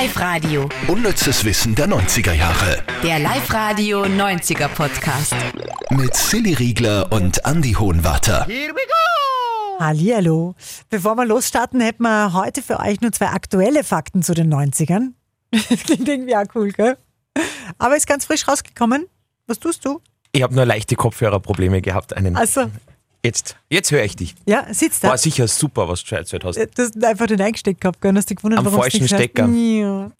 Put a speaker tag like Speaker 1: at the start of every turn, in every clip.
Speaker 1: Live-Radio.
Speaker 2: Unnützes Wissen der 90er Jahre.
Speaker 1: Der Live-Radio 90er Podcast.
Speaker 2: Mit Silly Riegler und Andy Hohenwarter.
Speaker 3: Hallihallo. Bevor wir losstarten, hätten wir heute für euch nur zwei aktuelle Fakten zu den 90ern. Das klingt irgendwie auch cool, gell? Aber ist ganz frisch rausgekommen. Was tust du?
Speaker 4: Ich habe nur leichte Kopfhörerprobleme gehabt. Einen.
Speaker 3: Also,
Speaker 4: Jetzt, jetzt höre ich dich.
Speaker 3: ja, sitzt da.
Speaker 4: War sicher super, was du erzählt hast.
Speaker 3: Du hast einfach den eingesteckt gehabt, gell? hast dich gewundert,
Speaker 4: Am
Speaker 3: warum
Speaker 4: falschen
Speaker 3: nicht
Speaker 4: Stecker.
Speaker 3: Ja.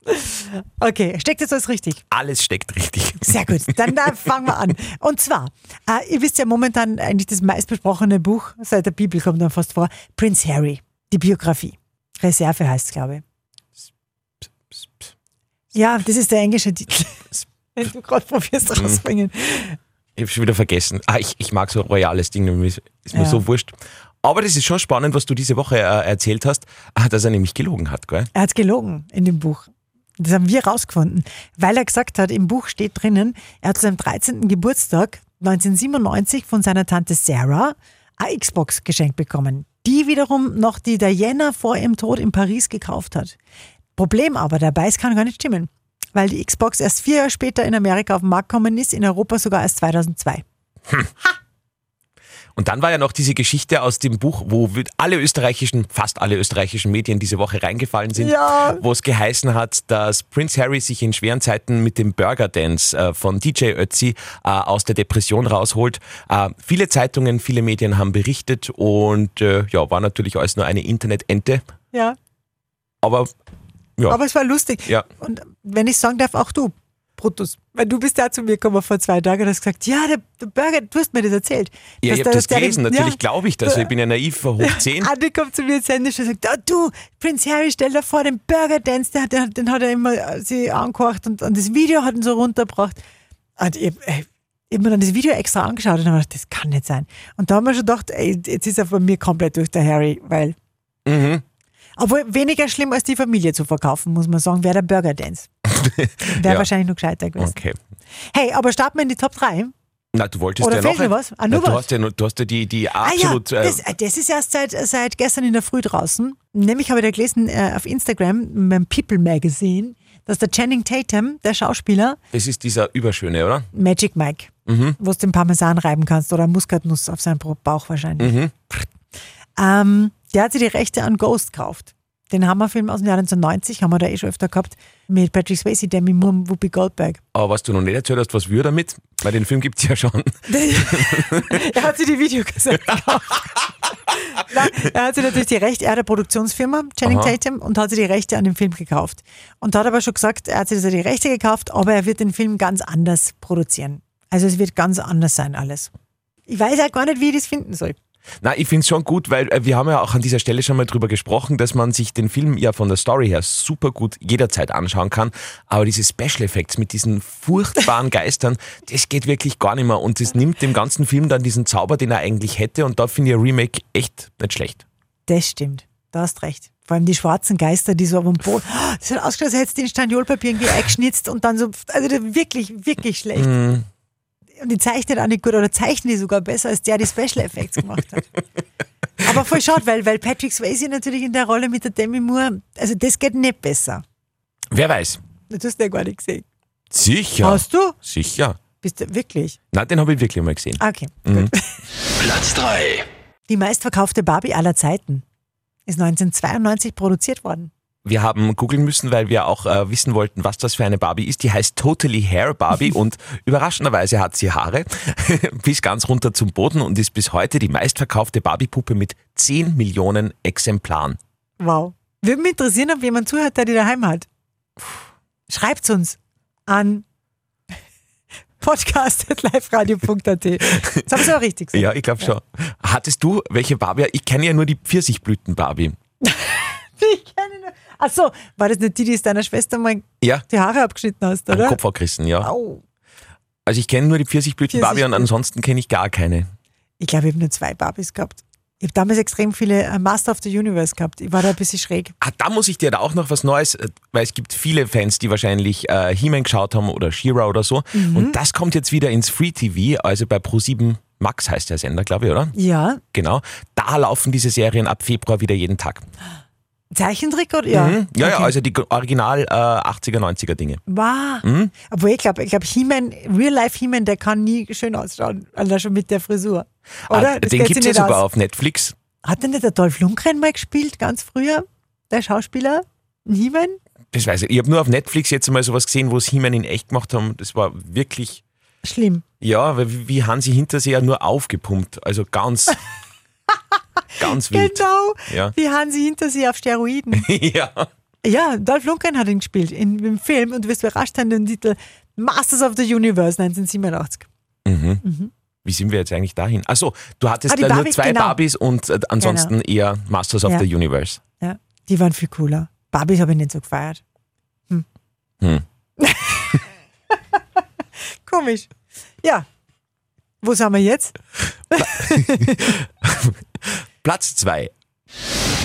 Speaker 3: Okay, steckt jetzt alles richtig.
Speaker 4: Alles steckt richtig.
Speaker 3: Sehr gut, dann äh, fangen wir an. Und zwar, äh, ihr wisst ja momentan eigentlich das meistbesprochene Buch, seit der Bibel kommt dann fast vor, Prince Harry, die Biografie. Reserve heißt es, glaube ich. Ja, das ist der englische Titel. Wenn du gerade probierst
Speaker 4: Mhm.
Speaker 3: rauszubringen.
Speaker 4: Ich habe schon wieder vergessen. Ah, ich, ich mag so royales Ding, ist ist mir
Speaker 3: Ja.
Speaker 4: so wurscht. Aber das ist schon spannend, was du diese Woche äh, erzählt hast, ah, dass er nämlich gelogen hat, gell?
Speaker 3: Er hat gelogen in dem Buch. Das haben wir rausgefunden, weil er gesagt hat, im Buch steht drinnen, er hat zu seinem 13. Geburtstag 1997 von seiner Tante Sarah eine Xbox geschenkt bekommen, die wiederum noch die Diana vor ihrem Tod in Paris gekauft hat. Problem aber dabei, es kann gar nicht stimmen, weil die Xbox erst vier Jahre später in Amerika auf den Markt gekommen ist, in Europa sogar erst 2002.
Speaker 4: Und dann war ja noch diese Geschichte aus dem Buch, wo alle österreichischen, fast alle österreichischen Medien diese Woche reingefallen sind,
Speaker 3: Ja.
Speaker 4: wo es geheißen hat, dass Prince Harry sich in schweren Zeiten mit dem Burger Dance äh, von DJ Ötzi äh, aus der Depression rausholt. Äh, viele Zeitungen, viele Medien haben berichtet und ja, war natürlich alles nur eine Internetente.
Speaker 3: Ja,
Speaker 4: Aber ja,
Speaker 3: aber es war lustig.
Speaker 4: ja.
Speaker 3: Und wenn ich sagen darf, auch du, Brutus, weil du bist ja zu mir gekommen vor zwei Tagen und hast gesagt, ja, der, der Burger, du hast mir das erzählt.
Speaker 4: Ja, ich habe das
Speaker 3: der-
Speaker 4: gelesen,
Speaker 3: ja,
Speaker 4: natürlich glaube ich das. Ich bin ja naiv, hoch 10.
Speaker 3: Andi kommt zu mir ins Handy und sagt, oh, du, Prince Harry, stell dir vor, den Burger Dance, hat- der, den hat er immer äh, sie angekocht und, und das Video hat ihn so runtergebracht. Und ich, ey, ich habe mir dann das Video extra angeschaut und habe gedacht, das kann nicht sein. Und da haben wir schon gedacht, ey, jetzt ist er von mir komplett durch der Harry, weil.
Speaker 4: Mhm.
Speaker 3: Obwohl weniger schlimm als die Familie zu verkaufen, muss man sagen, wäre der Burger Dance. Wäre
Speaker 4: Ja.
Speaker 3: wahrscheinlich noch gescheiter gewesen.
Speaker 4: Okay.
Speaker 3: Hey, aber starten wir in die Top 3.
Speaker 4: Na, du wolltest
Speaker 3: Oder
Speaker 4: ja noch.
Speaker 3: was? Ah,
Speaker 4: Na,
Speaker 3: nur
Speaker 4: du,
Speaker 3: was?
Speaker 4: hast ja, du hast ja die, die
Speaker 3: Ah
Speaker 4: absolut.
Speaker 3: ja,
Speaker 4: äh,
Speaker 3: das, das ist erst seit, seit gestern in der Früh draußen. Nämlich habe ich da gelesen äh, auf Instagram, beim People Magazine, dass der Channing Tatum, der Schauspieler,
Speaker 4: das ist dieser Überschöne, oder?
Speaker 3: Magic Mike, wo du den Parmesan reiben kannst oder Muskatnuss auf seinen Bauch wahrscheinlich. Ähm, der hat sich die Rechte an Ghost gekauft. Den Hammerfilm aus dem Jahr 1990 haben wir da eh schon öfter gehabt, mit Patrick Swayze, Demi Moore Whoopi Goldberg.
Speaker 4: Aber was du noch nicht erzählt hast, was wir damit? Weil den Film gibt es ja schon.
Speaker 3: er hat sich die Videokassette gekauft. Nein, er hat sich natürlich die Rechte, er hat eine Produktionsfirma, Channing
Speaker 4: Aha.
Speaker 3: Tatum, und hat sich die Rechte an dem Film gekauft. Und hat aber schon gesagt, er hat sich die Rechte gekauft, aber er wird den Film ganz anders produzieren. Also es wird ganz anders sein alles. Ich weiß halt gar nicht, wie ich das finden soll.
Speaker 4: Na, ich finde es schon gut, weil äh, wir haben ja auch an dieser Stelle schon mal drüber gesprochen, dass man sich den Film ja von der Story her super gut jederzeit anschauen kann. Aber diese Special Effects mit diesen furchtbaren Geistern, das geht wirklich gar nicht mehr. Und das nimmt dem ganzen Film dann diesen Zauber, den er eigentlich hätte. Und da finde ich ein Remake echt nicht schlecht.
Speaker 3: Das stimmt. Da hast recht. Vor allem die schwarzen Geister, die so auf dem Boden. Oh, Das hat ausgeschaut, als hättest du den Staniolpapier irgendwie eingeschnitzt und dann so. Also wirklich, wirklich schlecht.
Speaker 4: Mhm.
Speaker 3: Und die zeichnet auch nicht gut oder zeichnet die sogar besser, als der die Special Effects gemacht hat. Aber voll schade, weil, weil Patrick Swayze natürlich in der Rolle mit der Demi Moore, also das geht nicht besser.
Speaker 4: Wer weiß?
Speaker 3: Das hast du ja gar nicht gesehen.
Speaker 4: Sicher.
Speaker 3: Hast du?
Speaker 4: Sicher.
Speaker 3: Bist du wirklich?
Speaker 4: Na, den habe ich wirklich mal gesehen.
Speaker 3: Okay.
Speaker 2: Platz 3.
Speaker 3: Die meistverkaufte Barbie aller Zeiten ist 1992 produziert worden.
Speaker 4: Wir haben googeln müssen, weil wir auch äh, wissen wollten, was das für eine Barbie ist. Die heißt Totally Hair Barbie und überraschenderweise hat sie Haare bis ganz runter zum Boden und ist bis heute die meistverkaufte Barbie-Puppe mit 10 Millionen Exemplaren.
Speaker 3: Wow. Würde mich interessieren, ob jemand zuhört, der die daheim hat. Schreibt uns an podcast.liveradio.at. Das haben sie auch richtig gesagt.
Speaker 4: Ja, ich glaube schon. Hattest du welche Barbie? Ich kenne ja nur die Pfirsichblüten-Barbie.
Speaker 3: Ich kenne. Achso, war das nicht die, die es deiner Schwester mal
Speaker 4: Ja,
Speaker 3: die Haare abgeschnitten hast, oder?
Speaker 4: Kopf abgerissen, ja.
Speaker 3: Au.
Speaker 4: Also ich kenne nur die Pfirsichblüten-Barbie und ansonsten kenne ich gar keine.
Speaker 3: Ich glaube, ich habe nur zwei Barbies gehabt. Ich habe damals extrem viele äh, Master of the Universe gehabt. Ich war da ein bisschen schräg.
Speaker 4: Ah, da muss ich dir da auch noch was Neues, äh, weil es gibt viele Fans, die wahrscheinlich äh, He-Man geschaut haben oder She-Ra oder so. Und das kommt jetzt wieder ins Free TV, also bei Pro7 Max heißt der Sender, glaube ich, oder?
Speaker 3: Ja,
Speaker 4: Genau. Da laufen diese Serien ab Februar wieder jeden Tag.
Speaker 3: Zeichentrick oder? Ja.
Speaker 4: Mhm. Ja, ja,
Speaker 3: Okay.
Speaker 4: also die original äh, 80er, 90er Dinge.
Speaker 3: Wow.
Speaker 4: Mhm.
Speaker 3: Obwohl ich glaube, ich glaube, He-Man, Real-Life He-Man, der kann nie schön ausschauen. Allein schon mit der Frisur. Oder?
Speaker 4: Ah, den gibt es ja sogar
Speaker 3: aus.
Speaker 4: auf Netflix.
Speaker 3: Hat denn nicht der Dolph Lundgren mal gespielt, ganz früher? Der Schauspieler? He-Man?
Speaker 4: Das weiß ich. Ich habe nur auf Netflix jetzt mal sowas gesehen, wo es He-Man in echt gemacht haben. Das war wirklich,
Speaker 3: Schlimm.
Speaker 4: ja, weil wie Hansi Hinterseher nur aufgepumpt. Also ganz, ganz wild.
Speaker 3: Genau.
Speaker 4: Ja.
Speaker 3: Wie Hansi hinter sie auf Steroiden.
Speaker 4: ja.
Speaker 3: ja, Dolph Lundgren hat ihn gespielt in, im Film und du wirst überrascht sein, den Titel Masters of the Universe 1987.
Speaker 4: Wie sind wir jetzt eigentlich dahin? Achso, du hattest
Speaker 3: Ah, die
Speaker 4: da nur
Speaker 3: Barbies,
Speaker 4: zwei
Speaker 3: genau.
Speaker 4: Barbies und äh, ansonsten eher Masters of
Speaker 3: Ja.
Speaker 4: the Universe.
Speaker 3: Ja, die waren viel cooler. Barbies habe ich nicht so gefeiert. Hm.
Speaker 4: Hm.
Speaker 3: Komisch. Ja. Wo sind wir jetzt?
Speaker 4: Platz zwei.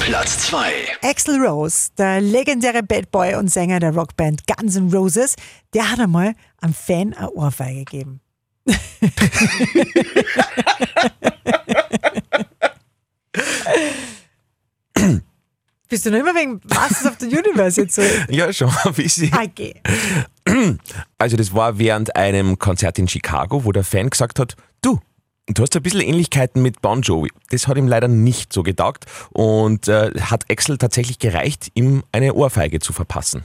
Speaker 2: Platz 2.
Speaker 3: Axl Rose, der legendäre Bad Boy und Sänger der Rockband Guns N' Roses, der hat einmal einem Fan eine Ohrfeige gegeben. Bist du noch immer wegen Masters of the Universe jetzt so?
Speaker 4: Ja, schon ein bisschen.
Speaker 3: Okay.
Speaker 4: Also das war während einem Konzert in Chicago, wo der Fan gesagt hat, du, du hast ein bisschen Ähnlichkeiten mit Bon Jovi. Das hat ihm leider nicht so getaugt und äh, hat Axel tatsächlich gereicht, ihm eine Ohrfeige zu verpassen.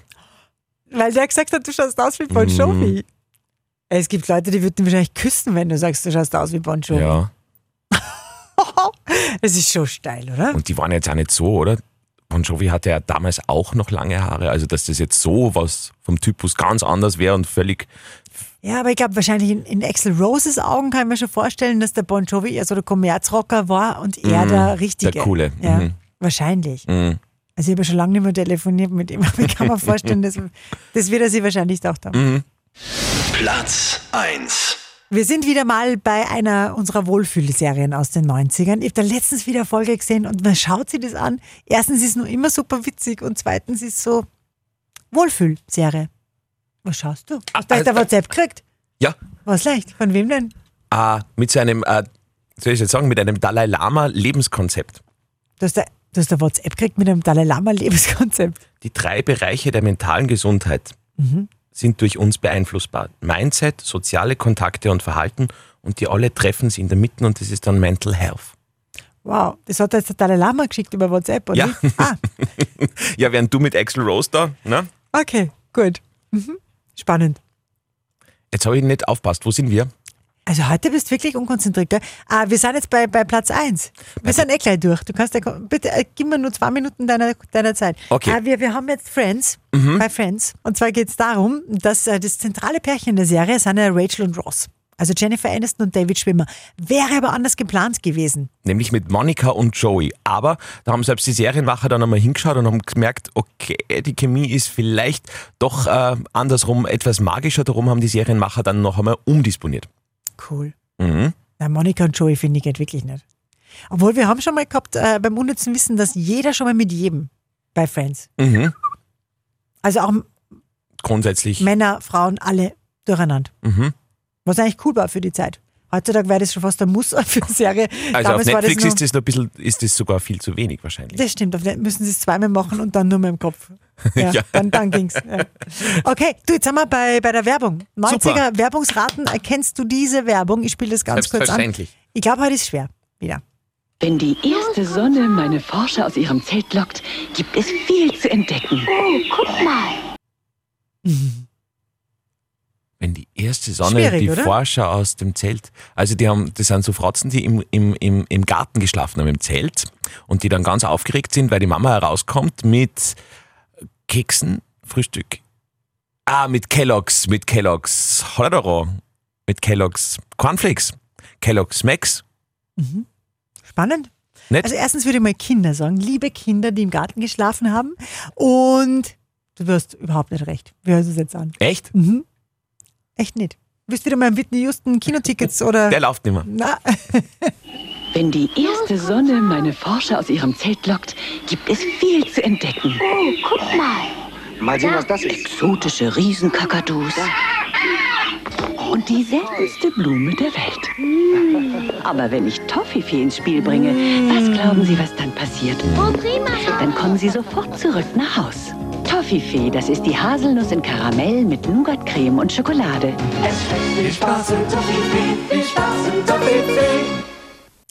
Speaker 3: Weil der gesagt hat, du schaust aus wie Bon
Speaker 4: Mhm.
Speaker 3: Jovi. Es gibt Leute, die würden dich wahrscheinlich küssen, wenn du sagst, du schaust aus wie Bon Jovi.
Speaker 4: Ja.
Speaker 3: Das ist schon steil, oder?
Speaker 4: Und die waren jetzt auch nicht so, oder? Bon Jovi hatte ja damals auch noch lange Haare, also dass das jetzt so was vom Typus ganz anders wäre und völlig,
Speaker 3: Ja, aber ich glaube, wahrscheinlich in, in Axel Roses Augen kann ich mir schon vorstellen, dass der Bon Jovi eher so der Kommerzrocker war und er der Richtige.
Speaker 4: Mhm. der Coole.
Speaker 3: Ja,
Speaker 4: Mhm.
Speaker 3: wahrscheinlich.
Speaker 4: mh,
Speaker 3: Also ich habe ja schon lange nicht mehr telefoniert mit ihm, aber ich kann mir vorstellen, dass, das wird er sich wahrscheinlich gedacht haben.
Speaker 4: Mhm.
Speaker 2: Platz 1.
Speaker 3: Wir sind wieder mal bei einer unserer Wohlfühlserien aus den 90ern. Ich habe da letztens wieder Folge gesehen und man schaut sich das an. Erstens ist es nur immer super witzig und zweitens ist es so Wohlfühlserie. Was schaust du? Hast du
Speaker 4: Ah, äh,
Speaker 3: WhatsApp gekriegt?
Speaker 4: ja,
Speaker 3: Was leicht? Von wem denn?
Speaker 4: äh, mit so einem, äh, soll ich jetzt sagen, mit einem Dalai Lama Lebenskonzept.
Speaker 3: Du hast, da, du hast da WhatsApp gekriegt mit einem Dalai Lama Lebenskonzept.
Speaker 4: Die drei Bereiche der mentalen Gesundheit sind durch uns beeinflussbar. Mindset, soziale Kontakte und Verhalten und die alle treffen sie in der Mitte und das ist dann Mental Health.
Speaker 3: Wow, das hat jetzt der Dalai Lama geschickt über WhatsApp, oder?
Speaker 4: Ja.
Speaker 3: Ah,
Speaker 4: Ja, während du mit Axel Rose da, ne?
Speaker 3: okay, gut. Mhm. Spannend.
Speaker 4: Jetzt habe ich nicht aufpasst. Wo sind wir?
Speaker 3: Also heute bist du wirklich unkonzentriert, gell? Ah, wir sind jetzt bei, bei Platz 1. Wir sind eh gleich durch. Du kannst ja, bitte, äh, gib mir nur zwei Minuten deiner, deiner Zeit.
Speaker 4: Okay.
Speaker 3: Ah, wir, wir haben jetzt Friends, bei Friends. Und zwar geht es darum, dass äh, das zentrale Pärchen der Serie sind ja Rachel und Ross. Also Jennifer Aniston und David Schwimmer. Wäre aber anders geplant gewesen.
Speaker 4: Nämlich mit Monika und Joey. Aber da haben selbst die Serienmacher dann einmal hingeschaut und haben gemerkt, okay, die Chemie ist vielleicht doch äh, andersrum etwas magischer. Darum haben die Serienmacher dann noch einmal umdisponiert.
Speaker 3: Cool.
Speaker 4: Mhm.
Speaker 3: Na, Monika und Joey finde ich geht wirklich nicht. Obwohl wir haben schon mal gehabt äh, beim unnützen Wissen, dass jeder schon mal mit jedem bei Friends.
Speaker 4: Mhm.
Speaker 3: Also auch
Speaker 4: Grundsätzlich.
Speaker 3: Männer, Frauen, alle durcheinander.
Speaker 4: Mhm.
Speaker 3: Was eigentlich cool war für die Zeit. Heutzutage wäre das schon fast ein Muss für eine Serie.
Speaker 4: Also auf
Speaker 3: Damals war
Speaker 4: Netflix
Speaker 3: das,
Speaker 4: ist das noch ein bisschen, ist das sogar viel zu wenig wahrscheinlich.
Speaker 3: das stimmt, auf Net müssen sie es zweimal machen und dann nur mit dem Kopf. Ja,
Speaker 4: Ja.
Speaker 3: Dann, dann ging's. Ja. Okay, du, jetzt sind wir bei, bei der Werbung. 90er
Speaker 4: Super.
Speaker 3: Werbungsraten, erkennst du diese Werbung? Ich spiele das ganz kurz an.
Speaker 4: Selbstverständlich.
Speaker 3: Ich glaube, heute ist schwer. Wieder.
Speaker 5: Wenn die erste Sonne meine Forscher aus ihrem Zelt lockt, gibt es viel zu entdecken.
Speaker 4: Wenn die erste Sonne
Speaker 3: Schwierig,
Speaker 4: die
Speaker 3: oder?
Speaker 4: Forscher aus dem Zelt, also die haben, das sind so Fratzen, die im, im, im, im Garten geschlafen haben, im Zelt und die dann ganz aufgeregt sind, weil die Mama herauskommt mit Keksen, Frühstück. Ah, mit Kellogg's, mit Kellogg's Hollerero, mit Kellogg's Cornflakes, Kellogg's Max.
Speaker 3: Spannend.
Speaker 4: Nicht?
Speaker 3: Also erstens würde ich mal Kinder sagen, liebe Kinder, die im Garten geschlafen haben. Und du wirst überhaupt nicht recht. Wie hörst du es jetzt an?
Speaker 4: Echt?
Speaker 3: Echt nicht. Du wirst wieder mal im Whitney Houston Kinotickets oder...
Speaker 4: Der läuft nicht mehr.
Speaker 3: Na,
Speaker 5: Wenn die erste Sonne meine Forscher aus ihrem Zelt lockt, gibt es viel zu entdecken.
Speaker 6: Mal sehen, was das ist.
Speaker 5: Exotische Riesenkakadus, und die seltenste Blume der Welt. Aber wenn ich Toffifee ins Spiel bringe, was glauben Sie, was dann passiert?
Speaker 6: Oh, prima.
Speaker 5: Dann kommen Sie sofort zurück nach Haus. Toffifee, das ist die Haselnuss in Karamell mit Nougatcreme und Schokolade.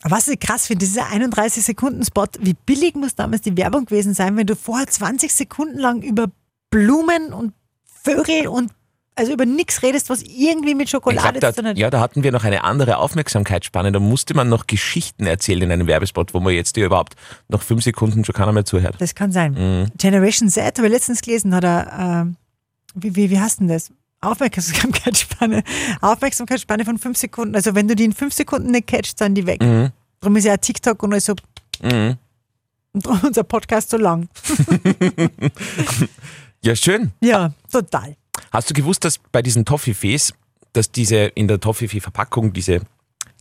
Speaker 3: Was ich krass finde, dieser 31-Sekunden-Spot, wie billig muss damals die Werbung gewesen sein, wenn du vorher 20 Sekunden lang über Blumen und Vögel und also über nichts redest, was irgendwie mit Schokolade
Speaker 4: glaub,
Speaker 3: zu tun hat.
Speaker 4: ja, da hatten wir noch eine andere Aufmerksamkeitsspanne. Da musste man noch Geschichten erzählen in einem Werbespot, wo man jetzt dir überhaupt nach fünf Sekunden schon keiner mehr zuhört.
Speaker 3: Das kann sein.
Speaker 4: Mhm.
Speaker 3: Generation Z, habe ich letztens gelesen, hat er, äh, wie, wie, wie heißt denn das? Aufmerksamkeitsspanne. Aufmerksamkeitsspanne von fünf Sekunden. Also wenn du die in fünf Sekunden nicht catchst, sind die weg.
Speaker 4: Mhm.
Speaker 3: Darum ist ja TikTok und also
Speaker 4: Mhm.
Speaker 3: und unser Podcast so lang.
Speaker 4: Ja, schön.
Speaker 3: Ja, total.
Speaker 4: Hast du gewusst, dass bei diesen Toffifees, dass diese in der Toffifee-Verpackung diese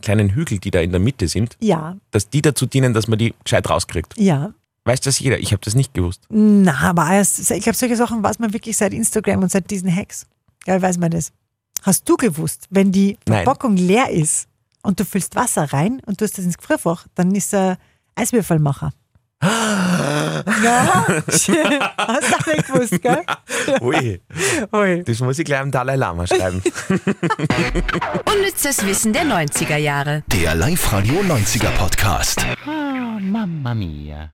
Speaker 4: kleinen Hügel, die da in der Mitte sind,
Speaker 3: Ja,
Speaker 4: dass die dazu dienen, dass man die gescheit rauskriegt?
Speaker 3: ja.
Speaker 4: Weiß das jeder? Ich habe das nicht gewusst.
Speaker 3: Na, aber erst, ich glaube, solche Sachen weiß man wirklich seit Instagram und seit diesen Hacks. Ja, weiß man das. Hast du gewusst, wenn die
Speaker 4: Nein.
Speaker 3: Verpackung leer ist und du füllst Wasser rein und tust das ins Gefrierfach, dann ist er Eiswürfelmacher. Ja, hast du auch nicht gewusst, gell?
Speaker 4: Ui,
Speaker 3: Ui.
Speaker 4: das muss ich gleich am Dalai Lama schreiben.
Speaker 1: Unnützes Wissen der 90er Jahre.
Speaker 2: Der Live-Radio 90er Podcast.
Speaker 7: Mamma mia.